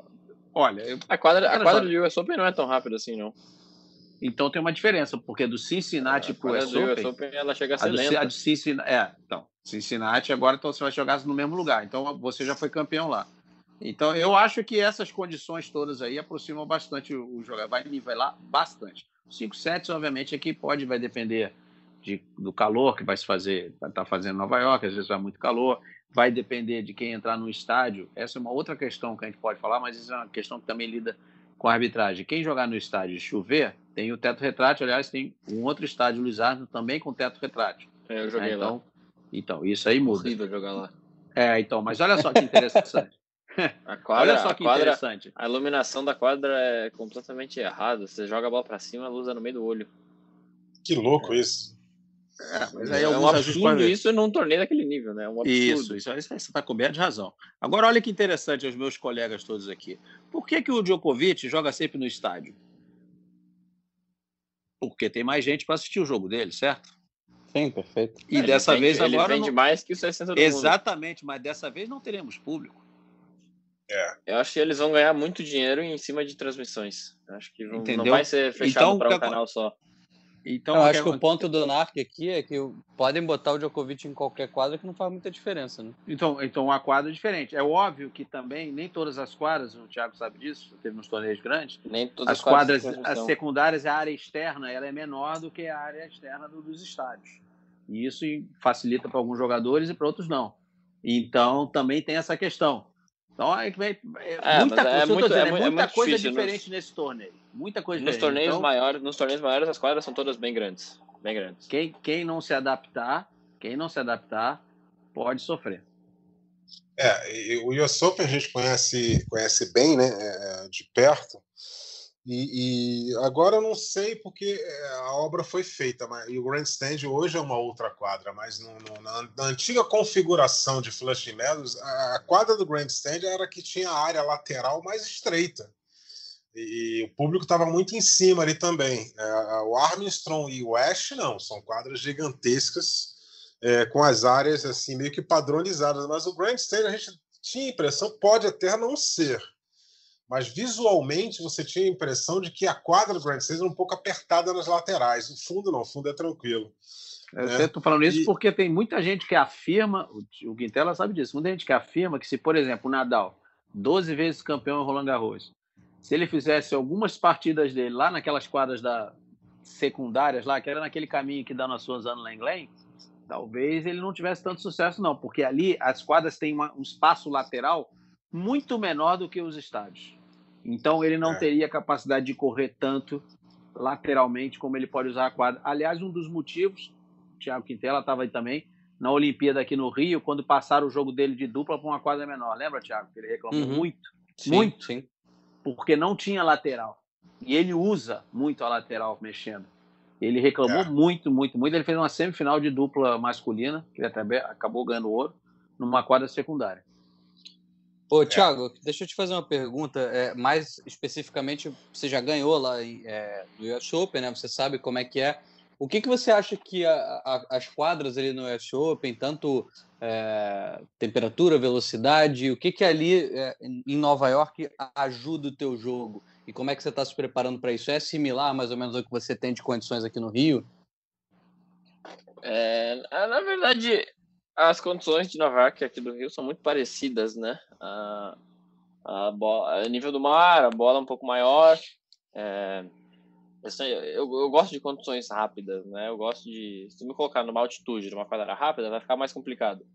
olha, eu... a quadra, a quadra do US Open não é tão rápida assim, não. Então tem uma diferença, porque do Cincinnati para o US, US Open, ela chega a ser a lenta. A Cincinnati, é, então, Cincinnati agora então você vai jogar no mesmo lugar. Então você já foi campeão lá. Então eu acho que essas condições todas aí aproximam bastante o jogador, vai nivelar bastante. Cinco sets, obviamente, aqui pode, vai depender de, do calor que vai se fazer, estar tá fazendo em Nova York, às vezes vai muito calor, vai depender de quem entrar no estádio. Essa é uma outra questão que a gente pode falar, mas isso é uma questão que também lida com a arbitragem. Quem jogar no estádio e chover, tem o teto retrátil, aliás, tem um outro estádio, Luiz Arno, também com teto retrátil. É, eu joguei é, então, lá. Então, isso aí muda. Horrível jogar lá. É, então, mas olha só que interessante. A quadra, olha só que a quadra, interessante. A iluminação da quadra é completamente errada. Você joga a bola pra cima, a luz é no meio do olho. Que louco é. isso. É, mas aí é um absurdo isso num torneio daquele nível, né? Um absurdo. Isso, isso, isso você está coberto de razão. Agora, olha que interessante os meus colegas todos aqui. Por que, que o Djokovic joga sempre no estádio? Porque tem mais gente para assistir o jogo dele, certo? Sim, perfeito. E ele dessa vende, vez ele agora. vende não... mais que o 60 do Exatamente, mundo. mas dessa vez não teremos público. É. Eu acho que eles vão ganhar muito dinheiro em cima de transmissões. Acho que vão, não vai ser fechado então, para um canal só. Então, eu acho que o ponto do Narc aqui é que podem botar o Djokovic em qualquer quadra que não faz muita diferença, né? Então, então a quadra é diferente. É óbvio que também nem todas as quadras, o Thiago sabe disso, teve nos torneios grandes, nem todas as quadras, quadras as secundárias, a área externa, ela é menor do que a área externa dos estádios. E isso facilita para alguns jogadores e para outros não. Então, também tem essa questão. Então, é, é, muita, é muito, dizendo, é, muita muito coisa difícil, diferente nos... nesse torneio. Muita coisa nos diferente. Torneios então, maiores, nos torneios maiores, as quadras são todas bem grandes. Bem grandes. Quem, quem não se adaptar, quem não se adaptar, pode sofrer. É, o US Open a gente conhece, conhece bem, né, de perto. E, e, agora eu não sei porque é, a obra foi feita, mas e o Grandstand hoje é uma outra quadra, mas no, no, na, na, antiga configuração de Flushing Meadows, a, a quadra do Grandstand era que tinha a área lateral mais estreita. E, e o público estava muito em cima ali também. É, o Armstrong e o West não, são quadras gigantescas é, com as áreas assim meio que padronizadas, mas o Grandstand a gente tinha impressão pode até não ser mas visualmente você tinha a impressão de que a quadra do Grand Slam era um pouco apertada nas laterais. O fundo não, o fundo é tranquilo. Eu né? estou falando isso e... porque tem muita gente que afirma, o Quintela sabe disso, muita gente que afirma que se, por exemplo, o Nadal, 12 vezes campeão em Roland Garros, se ele fizesse algumas partidas dele lá naquelas quadras da secundárias lá, que era naquele caminho que dá na Suzano Lenglen, talvez ele não tivesse tanto sucesso não, porque ali as quadras têm uma, um espaço lateral muito menor do que os estádios. Então ele não é. teria capacidade de correr tanto lateralmente como ele pode usar a quadra. Aliás, um dos motivos, o Thiago Quintela estava aí também, na Olimpíada aqui no Rio, quando passaram o jogo dele de dupla para uma quadra menor. Lembra, Thiago? Que ele reclamou uhum. muito. Sim, muito. Sim. Porque não tinha lateral. E ele usa muito a lateral mexendo. Ele reclamou é. muito, muito, muito. Ele fez uma semifinal de dupla masculina, que ele até acabou ganhando ouro, numa quadra secundária. Ô, Thiago, é. deixa eu te fazer uma pergunta. É, mais especificamente, você já ganhou lá é, no US Open, né? Você sabe como é que é. O que, que você acha que a, a, as quadras ali no US Open, tanto é, temperatura, velocidade, o que, que ali é, em Nova York ajuda o teu jogo? E como é que você está se preparando para isso? É similar mais ou menos ao que você tem de condições aqui no Rio? É, na verdade, as condições de Nova York aqui do Rio são muito parecidas, né? A, a, bola, nível do mar, a bola é um pouco maior. É, eu, eu, gosto de condições rápidas, né? Eu gosto de. Se tu me colocar numa altitude, numa quadra rápida, vai ficar mais complicado.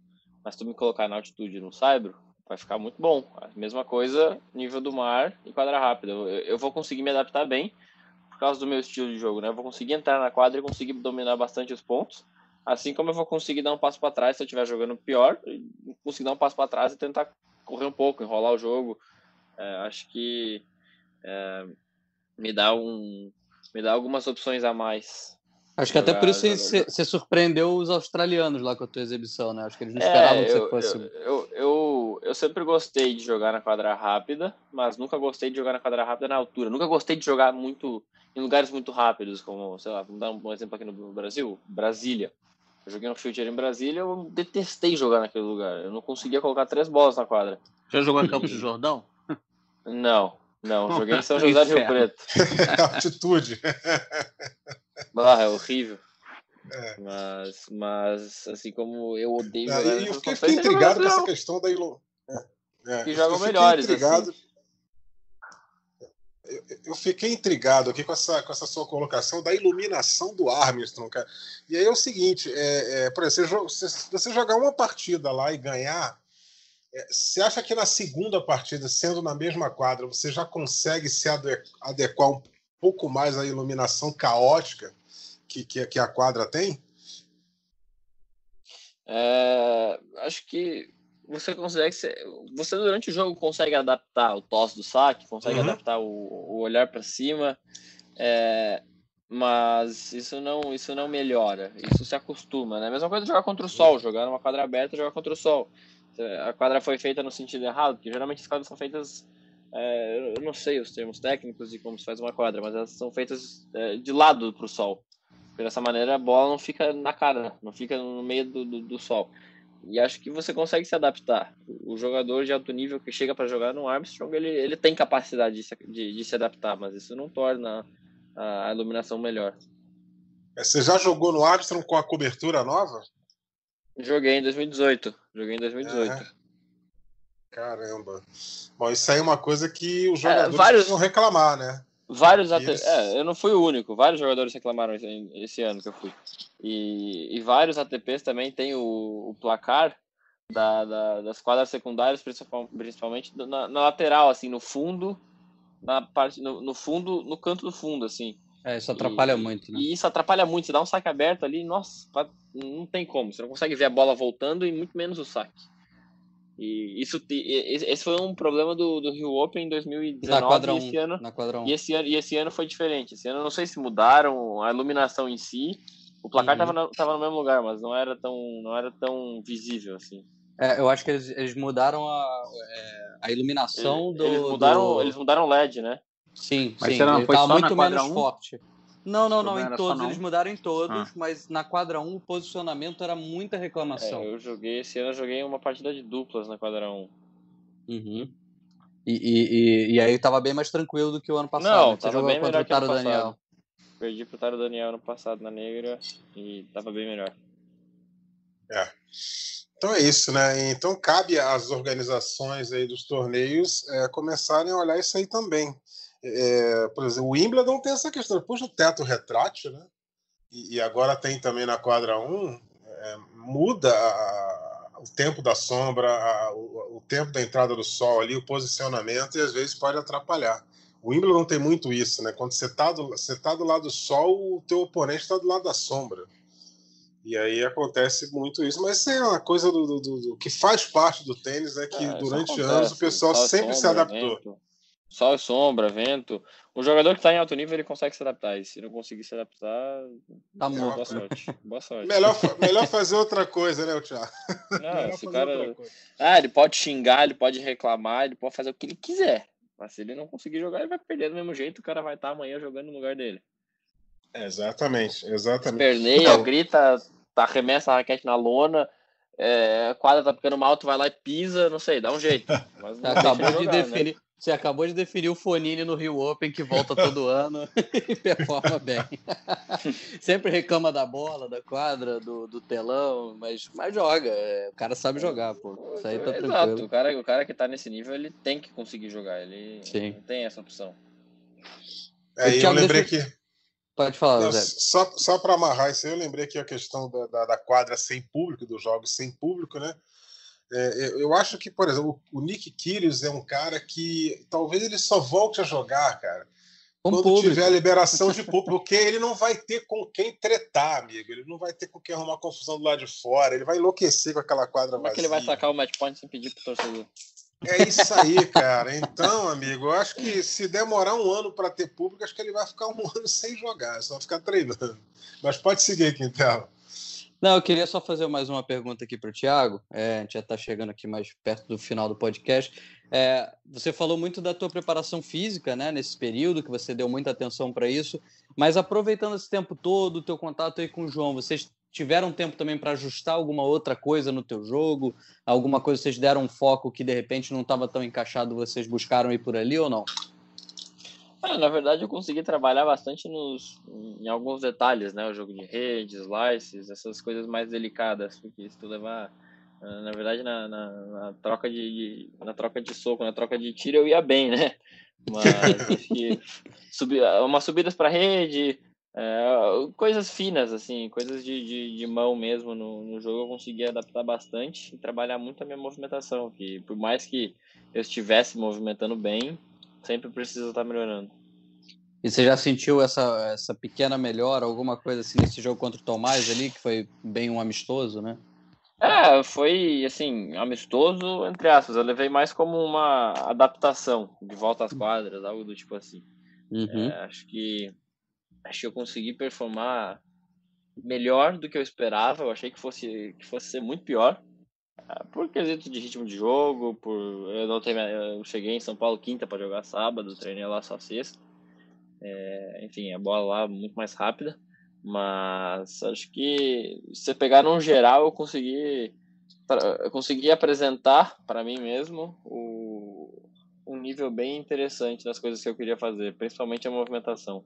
Mas se tu me colocar na altitude no Saibro, vai ficar muito bom. A mesma coisa, nível do mar e quadra rápida. Eu, eu vou conseguir me adaptar bem por causa do meu estilo de jogo, né? Eu vou conseguir entrar na quadra e conseguir dominar bastante os pontos Assim como eu vou conseguir dar um passo para trás se eu estiver jogando pior, conseguir dar um passo para trás e tentar correr um pouco, enrolar o jogo. É, acho que é, me dá um me dá algumas opções a mais. Acho que até por isso você, surpreendeu os australianos lá com a tua exibição, né? Acho que eles não esperavam é, que você fosse. Eu, eu, eu, eu sempre gostei de jogar na quadra rápida, mas nunca gostei de jogar na quadra rápida na altura. Nunca gostei de jogar muito em lugares muito rápidos, como, sei lá, vamos dar um exemplo aqui no Brasil, Brasília. Eu joguei no Future em Brasília, eu detestei jogar naquele lugar. Eu não conseguia colocar três bolas na quadra. Já jogou em Campos de Jordão? Não, não. Joguei em São José do Rio Preto. Altitude. Ah, é horrível. É. Mas, mas, assim como eu odeio ah, jogar. E eu fiquei, fiquei intrigado com essa questão da iluminação. É, que jogam melhores. Intrigado. Assim. Eu, eu, fiquei intrigado aqui com essa, com essa sua colocação da iluminação do Armstrong, cara. E aí é o seguinte: é, é, por exemplo, você, você jogar uma partida lá e ganhar, é, você acha que na segunda partida, sendo na mesma quadra, você já consegue se adequar um pouco mais à iluminação caótica que, que, que a quadra tem? É, acho que você consegue você durante o jogo consegue adaptar o tosse do saque consegue uhum. adaptar o, o olhar para cima é, mas isso não isso não melhora isso se acostuma né a mesma coisa jogar contra o sol jogar numa quadra aberta jogar contra o sol a quadra foi feita no sentido errado porque geralmente as quadras são feitas é, eu não sei os termos técnicos de como se faz uma quadra mas elas são feitas é, de lado para o sol porque dessa maneira a bola não fica na cara, não fica no meio do, do, do sol. E acho que você consegue se adaptar. O jogador de alto nível que chega para jogar no Armstrong, ele, ele tem capacidade de se, de, de se adaptar, mas isso não torna a, a iluminação melhor. É, você já jogou no Armstrong com a cobertura nova? Joguei em 2018. Joguei em 2018. É. Caramba. Bom, isso aí é uma coisa que os é, jogadores é, vários... precisam reclamar, né? Vários AT... é, eu não fui o único, vários jogadores reclamaram esse, esse ano que eu fui. E, e vários ATPs também tem o, o placar da, da, das quadras secundárias, principalmente na, na, lateral, assim, no fundo, na parte, no, no, fundo, no canto do fundo, assim. É, isso atrapalha e, muito, né? E isso atrapalha muito. Você dá um saque aberto ali, nossa, não tem como. Você não consegue ver a bola voltando e muito menos o saque. E isso, esse foi um problema do, do Rio Open em 2019 na quadra e esse ano, na quadra e esse ano e esse ano foi diferente. Esse ano não sei se mudaram a iluminação em si. O placar estava uhum. no, no mesmo lugar, mas não era tão não era tão visível assim. É, eu acho que eles, eles mudaram a, é, a iluminação eles, do eles mudaram do... eles mudaram LED, né? Sim, mas sim. Ele estava muito menos 1? forte. Não, não, não, em todos. Eles mudaram em todos, ah. mas na quadra 1 o posicionamento era muita reclamação. É, eu joguei, esse ano eu joguei uma partida de duplas na quadra 1. Uhum. E, e, e, aí tava bem mais tranquilo do que o ano passado. Não, né? Você tava bem melhor que o ano Daniel. Perdi pro Taro Daniel ano passado na Negra e tava bem melhor. É. Então é isso, né? Então cabe às organizações aí dos torneios é, começarem a olhar isso aí também. É, por exemplo, o Wimbledon tem essa questão, depois do teto retrátil, né? E, e, agora tem também na quadra 1, é, muda a, o tempo da sombra, a, o, o, tempo da entrada do sol ali, o posicionamento, e às vezes pode atrapalhar. O Wimbledon tem muito isso, né? Quando você está do, você tá do lado do sol, o teu oponente está do lado da sombra. E aí acontece muito isso, mas isso é uma coisa do, do, do que faz parte do tênis, né? Que é, durante acontece, anos o pessoal sempre sombra, se adaptou. Vento. Sol, sombra, vento. O jogador que está em alto nível ele consegue se adaptar. E se não conseguir se adaptar, tá boa, boa sorte. Boa sorte. Melhor, melhor fazer outra coisa, né, Thiago? Não, esse cara. Ah, ele pode xingar, ele pode reclamar, ele pode fazer o que ele quiser. Mas se ele não conseguir jogar, ele vai perder do mesmo jeito. O cara vai estar tá amanhã jogando no lugar dele. exatamente, exatamente. Perneia, grita, arremessa a raquete na lona. É, a quadra tá ficando mal, tu vai lá e pisa, não sei, dá um jeito. Acabou de jogar, né? definir. Né? Você acabou de definir o Fonini no Rio Open, que volta todo ano e performa bem. Sempre reclama da bola, da quadra, do, do telão, mas, mas joga. É, o cara sabe jogar, pô. Isso aí tá tranquilo. Exato, o cara, o cara que tá nesse nível, ele tem que conseguir jogar. Ele Sim. não tem essa opção. É, eu, eu lembrei que. Pode falar, não, Só, só para amarrar isso aí, eu lembrei que a questão da, da, da quadra sem público, dos jogos sem público, né? É, eu acho que, por exemplo, o Nick Kyrgios é um cara que talvez ele só volte a jogar, cara, com quando público. tiver a liberação de público, porque ele não vai ter com quem tretar, amigo. Ele não vai ter com quem arrumar confusão do lado de fora. Ele vai enlouquecer com aquela quadra Como vazia. Como é que ele vai sacar o match point sem pedir pro torcedor? É isso aí, cara. Então, amigo, eu acho que se demorar um ano para ter público, acho que ele vai ficar um ano sem jogar, só ficar treinando. Mas pode seguir, Quintela. Não, eu queria só fazer mais uma pergunta aqui para o Thiago. É, a gente já está chegando aqui mais perto do final do podcast. É, você falou muito da tua preparação física, né, nesse período, que você deu muita atenção para isso. Mas aproveitando esse tempo todo, o teu contato aí com o João, vocês tiveram tempo também para ajustar alguma outra coisa no teu jogo? Alguma coisa vocês deram um foco que de repente não estava tão encaixado, vocês buscaram ir por ali ou não? Ah, na verdade, eu consegui trabalhar bastante nos, em alguns detalhes, né? O jogo de redes, slices, essas coisas mais delicadas, porque se tu levar, ah, na verdade, na, na, na troca de, de, na troca de soco, na troca de tiro, eu ia bem, né? Mas acho que subi, umas subidas para rede, é, coisas finas, assim, coisas de, de, de mão mesmo no, no, jogo eu consegui adaptar bastante e trabalhar muito a minha movimentação, que por mais que eu estivesse movimentando bem, sempre precisa estar melhorando. E você já sentiu essa, essa pequena melhora, alguma coisa assim nesse jogo contra o Tomás ali, que foi bem um amistoso, né? É, foi assim, amistoso, entre aspas. Eu levei mais como uma adaptação de volta às quadras, algo do tipo assim. Uhum. É, acho que acho que eu consegui performar melhor do que eu esperava. Eu achei que fosse que fosse ser muito pior. Ah, por quesito de ritmo de jogo, por eu não tenho, eu cheguei em São Paulo quinta para jogar sábado, treinei lá só sexta. É, enfim, a bola lá muito mais rápida, mas acho que se pegar no geral, eu consegui eu consegui apresentar para mim mesmo o, um nível bem interessante das coisas que eu queria fazer, principalmente a movimentação.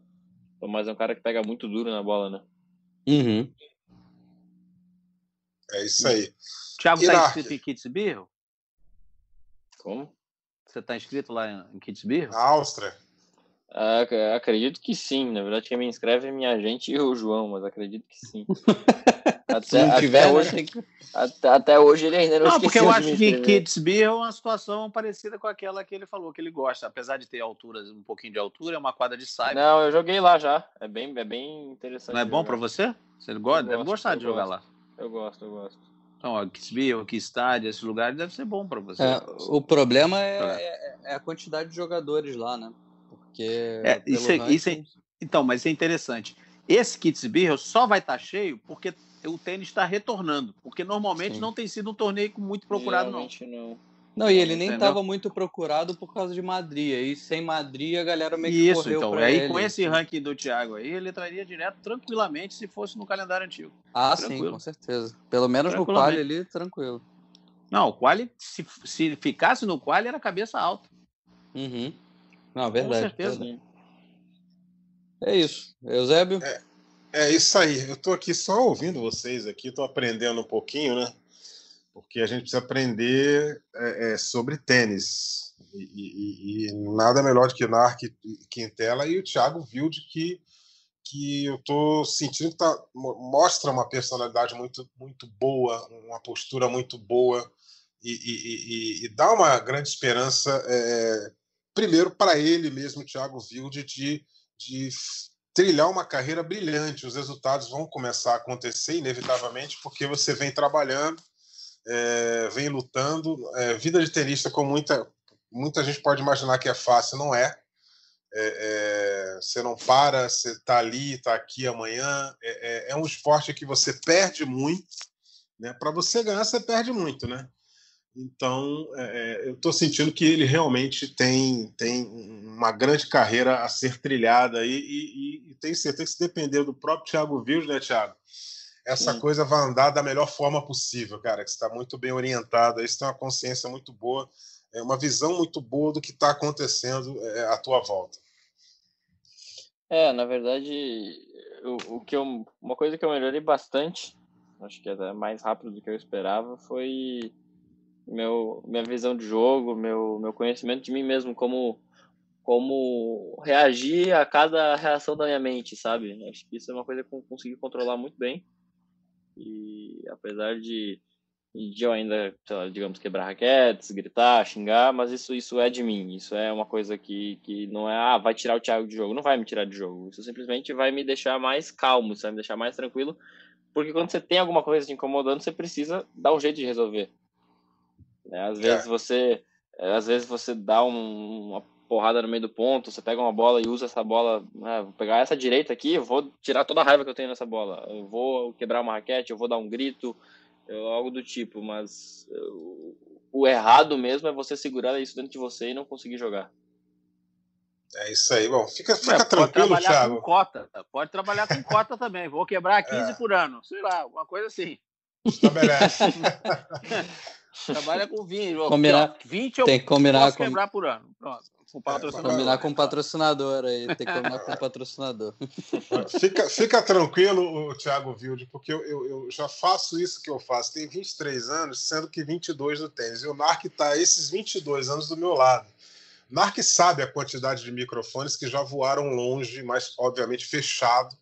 Mas é um cara que pega muito duro na bola, né? Uhum. É isso aí. Thiago está inscrito em Kitzbühel? Como? Você está inscrito lá em Kitzbühel? Na Áustria. Ah, acredito que sim. Na verdade, quem me inscreve é minha agente e o João, mas acredito que sim. Até, até, tiver, né, hoje, né? até, até, hoje ele ainda não Não, porque eu acho que Kitzbühel é uma situação parecida com aquela que ele falou que ele gosta. Apesar de ter alturas, um pouquinho de altura, é uma quadra de saia. Não, eu joguei lá já. É bem, é bem interessante. Não é bom para você? Você gosta? Deve gostar de jogar gosto. lá. Eu gosto, eu gosto. Então, ó, Kitzbühel, que estádio, esse lugar deve ser bom para você. É, o problema é, é, é, a quantidade de jogadores lá, né? Porque. É, isso, é, isso é, então, mas é interessante. Esse Kitzbühel só vai estar tá cheio porque o tênis está retornando. Porque normalmente Sim. não tem sido um torneio muito procurado, Realmente não. não. Não, e ele nem estava muito procurado por causa de Madrid. Aí sem Madrid a galera meio que Isso, correu então. Pra aí ele, com esse ranking do Thiago aí, ele entraria direto tranquilamente se fosse no calendário antigo. Ah, Tranquilo. sim, com certeza. Pelo menos no quali ali, tranquilo. Não, o quali, se, se ficasse no quali, era cabeça alta. Uhum. Não, verdade. Com certeza. Verdade. É isso. Eusébio? É, é isso aí. Eu estou aqui só ouvindo vocês aqui, estou aprendendo um pouquinho, né? Porque a gente precisa aprender é, é, sobre tênis. E, e, e, nada melhor do que o Narc Quintela e o Thiago Wilde, que, que eu estou sentindo que tá, mostra uma personalidade muito, muito boa, uma postura muito boa e, e dá uma grande esperança, é, primeiro para ele mesmo, Thiago Wilde, de, de trilhar uma carreira brilhante. Os resultados vão começar a acontecer, inevitavelmente, porque você vem trabalhando é, vem lutando. É, vida de tenista, com muita, muita gente pode imaginar que é fácil, não é. é, é você não para, você está ali, está aqui amanhã. É, é, é, um esporte que você perde muito. Né? Para você ganhar, você perde muito. Né? Então, eu estou sentindo que ele realmente tem, tem uma grande carreira a ser trilhada e, e, e tenho certeza que se depender do próprio Thiago Vils, né, Thiago? Essa Sim. coisa vai andar da melhor forma possível, cara. Que está muito bem orientado, aí você tem uma consciência muito boa, é uma visão muito boa do que está acontecendo é, à tua volta. É, na verdade, o, o que eu, uma coisa que eu melhorei bastante, acho que até mais rápido do que eu esperava, foi meu minha visão de jogo, meu meu conhecimento de mim mesmo, como como reagir a cada reação da minha mente, sabe? Acho que isso é uma coisa que eu consegui controlar muito bem. E apesar de, de eu ainda, lá, digamos, quebrar raquetes, gritar, xingar, mas isso, isso é de mim. Isso é uma coisa que, que não é, ah, vai tirar o Thiago de jogo. Não vai me tirar de jogo. Isso simplesmente vai me deixar mais calmo, isso vai me deixar mais tranquilo. Porque quando você tem alguma coisa te incomodando, você precisa dar um jeito de resolver. Né? Às vezes é. você às vezes você dá um, uma porrada no meio do ponto, você pega uma bola e usa essa bola, né, vou pegar essa direita aqui, eu vou tirar toda a raiva que eu tenho nessa bola, eu vou quebrar uma raquete, eu vou dar um grito, eu, algo do tipo, mas eu, o errado mesmo é você segurar isso dentro de você e não conseguir jogar. É isso aí, bom. Fica, fica é, tranquilo, pode Thiago. Com cota, pode trabalhar com cota também. Vou quebrar 15 é. por ano, sei lá, uma coisa assim. Estabelece. Trabalha com 20. Combinar, 20 eu tem que combinar posso com... quebrar por ano. Pronto. Com patrocinador. Combinar com o patrocinador aí. Tem que combinar com o patrocinador. Fica, fica tranquilo, Thiago Wilde, porque eu, eu, eu, já faço isso que eu faço. Tem 23 anos, sendo que 22 do tênis. E o Narc está esses 22 anos do meu lado. Narc sabe a quantidade de microfones que já voaram longe, mas obviamente fechado.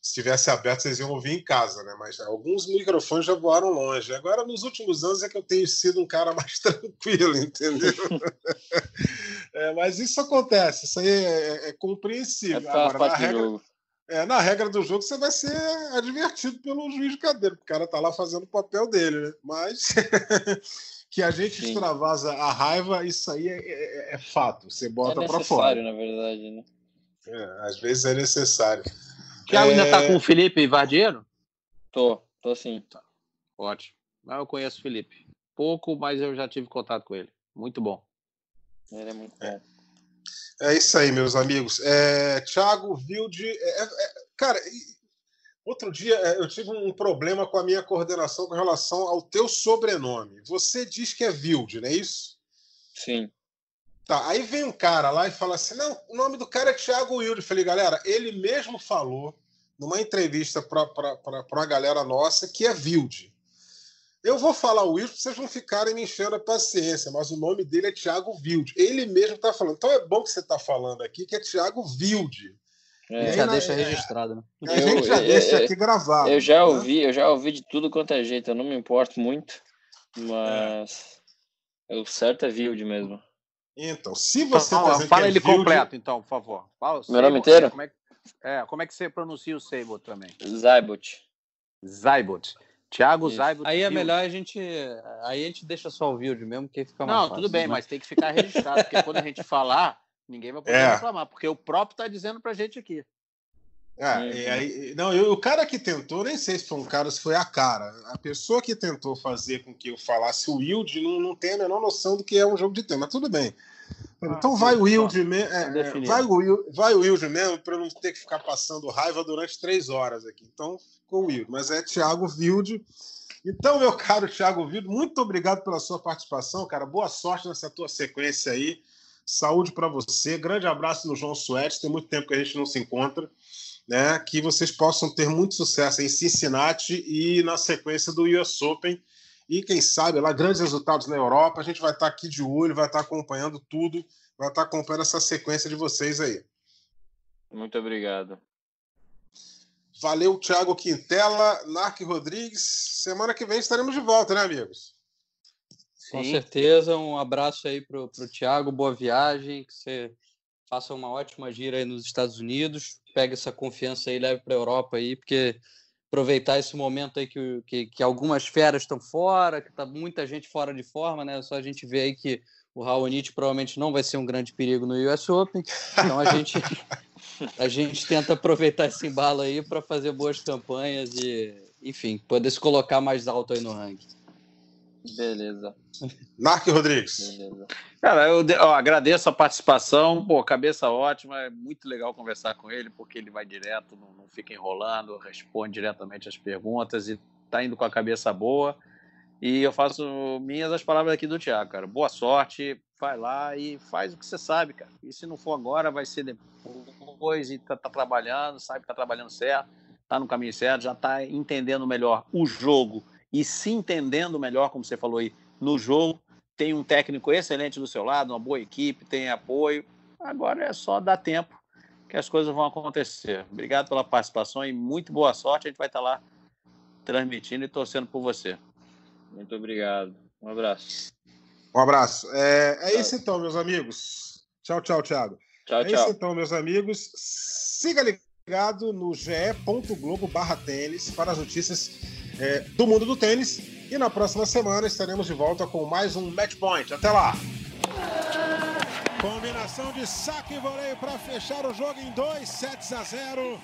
Se tivesse aberto, vocês iam ouvir em casa, né? Mas alguns microfones já voaram longe. Agora, nos últimos anos, é que eu tenho sido um cara mais tranquilo, entendeu? é, mas isso acontece, isso aí é, é, é compreensível. É Agora, na regra, é, na regra do jogo, você vai ser advertido pelo juiz de cadeira, porque o cara tá lá fazendo o papel dele, né? Mas. que a gente Sim. extravasa a raiva, isso aí é, é, é fato. Você bota para fora. É necessário, na verdade, né? Às vezes é necessário. O Thiago ainda tá é. com o Felipe Vardiero? Tô, tô sim. Tá. Ótimo. Mas eu conheço o Felipe. Pouco, mas eu já tive contato com ele. Muito bom. Ele é muito bom. É isso aí, meus amigos. É, Thiago Vilde. É, é, cara, Outro dia é, eu tive um problema com a minha coordenação com relação ao teu sobrenome. Você diz que é Vilde, não é isso? Sim. Tá, aí vem um cara lá e fala assim: não, o nome do cara é Thiago Wilde. Eu falei, galera, ele mesmo falou numa entrevista para uma galera nossa que é Vilde. Eu vou falar o Wilde, vocês vão ficarem me enchendo a paciência, mas o nome dele é Thiago Vilde. Ele mesmo está falando. Então é bom que você está falando aqui que é Thiago Vilde. É, já deixa registrado, né? A gente já eu, deixa aqui gravado. Eu já né? ouvi, eu já ouvi de tudo quanto é jeito, eu não me importo muito, mas é. o certo é Vilde mesmo. Então, se você então, tá fala é ele Vilde... completo, então, por favor. Fala Meu nome inteiro? Como é, é, como é que você pronuncia o Seibot também? Zaibot. Zaibot. Thiago Zaibot. Aí é melhor a gente. Aí a gente deixa só o Vilde mesmo, que fica mais Não, fácil, tudo bem, né? mas tem que ficar registrado, porque quando a gente falar, Ninguém vai poder é. reclamar, porque o próprio está dizendo pra gente aqui. É, uhum. e aí, não, eu, o cara que tentou, nem sei se foi um cara, se foi a cara. A pessoa que tentou fazer com que eu falasse o Wild não, não tem a menor noção do que é um jogo de tema. Tudo bem. Ah, então vai o Wild mesmo. É, é, vai, o, vai o Wild mesmo para não ter que ficar passando raiva durante três horas aqui. Então ficou o Wild. Mas é Thiago Wild. Então, meu caro Thiago Wild, muito obrigado pela sua participação, cara. Boa sorte nessa tua sequência aí. Saúde para você. Grande abraço no João Suétes. Tem muito tempo que a gente não se encontra. Né? Que vocês possam ter muito sucesso em Cincinnati e na sequência do US Open. E quem sabe lá, grandes resultados na Europa. A gente vai estar aqui de olho, vai estar acompanhando tudo, vai estar acompanhando essa sequência de vocês aí. Muito obrigado. Valeu, Thiago Quintela, Narc Rodrigues. Semana que vem estaremos de volta, né, amigos? Com certeza, um abraço aí pro, pro Thiago, boa viagem, que você faça uma ótima gira aí nos Estados Unidos, pegue essa confiança aí, leve para a Europa aí, porque aproveitar esse momento aí que, que, que algumas feras estão fora, que tá muita gente fora de forma, né? Só a gente vê aí que o Raonic provavelmente não vai ser um grande perigo no US Open, então a gente a gente tenta aproveitar esse embalo aí para fazer boas campanhas e, enfim, poder se colocar mais alto aí no ranking. Beleza. Narc Rodrigues. Beleza. Cara, eu ó, agradeço a participação. Pô, cabeça ótima. É muito legal conversar com ele, porque ele vai direto, não, não fica enrolando, responde diretamente as perguntas e tá indo com a cabeça boa. E eu faço minhas as palavras aqui do Tiago, cara. Boa sorte, vai lá e faz o que você sabe, cara. E se não for agora, vai ser depois e tá, tá trabalhando, sabe que tá trabalhando certo, tá no caminho certo, já tá entendendo melhor o jogo e se entendendo melhor, como você falou aí, no jogo. Tem um técnico excelente do seu lado, uma boa equipe, tem apoio. Agora é só dar tempo que as coisas vão acontecer. Obrigado pela participação e muito boa sorte. A gente vai estar lá transmitindo e torcendo por você. Muito obrigado. Um abraço. Um abraço. É, é isso então, meus amigos. Tchau, tchau, Thiago. Tchau, é tchau. isso então, meus amigos. Siga ligado no ge.globo barra tênis para as notícias é, do mundo do tênis. E na próxima semana estaremos de volta com mais um Match Point. Até lá! Combinação de saque e voleio para fechar o jogo em 2 sets a 0.